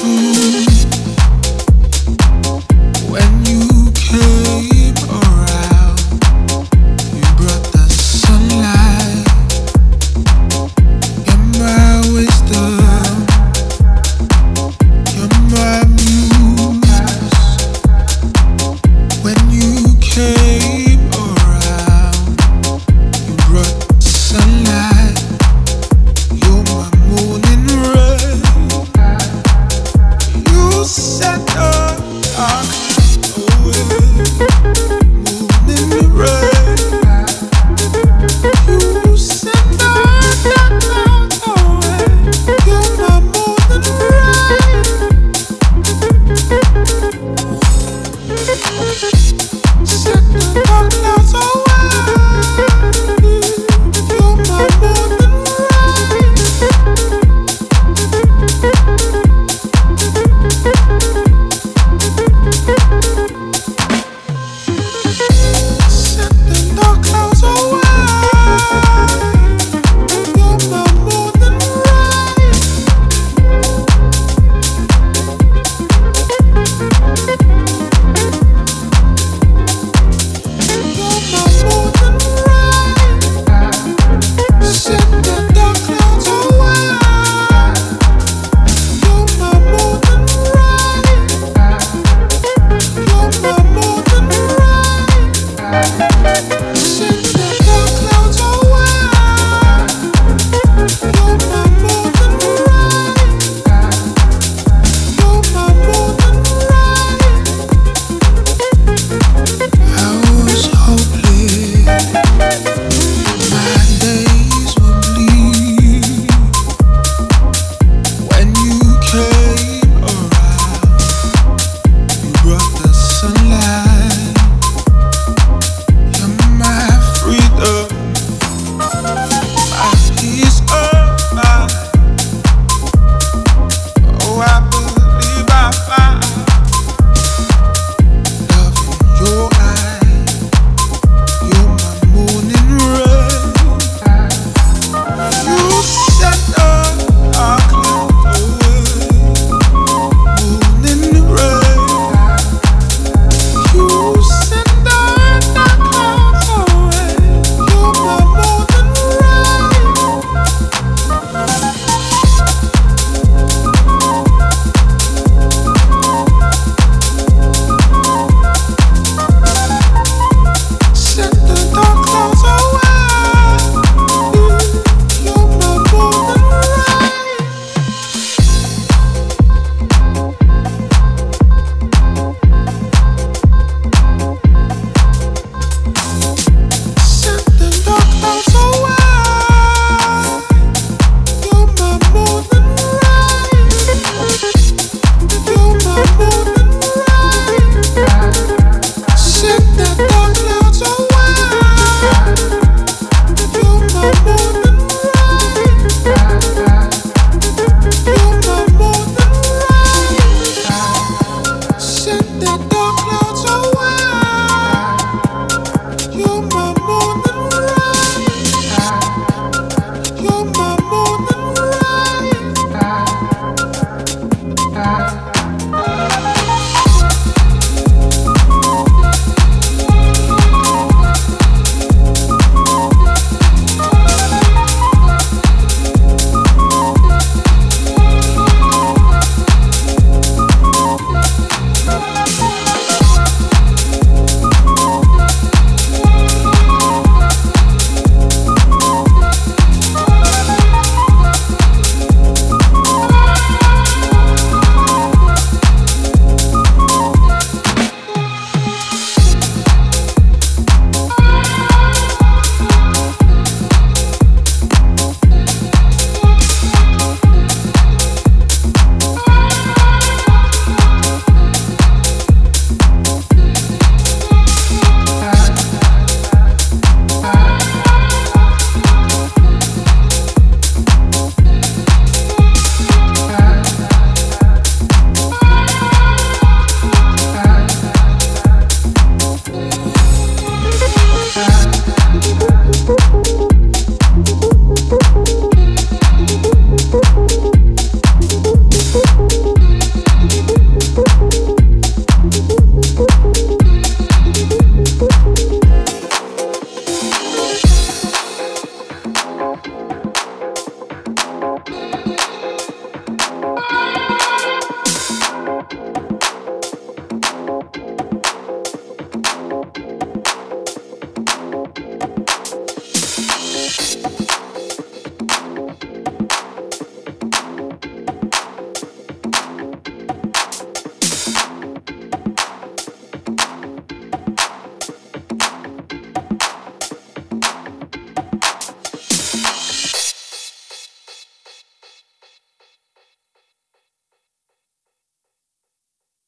true.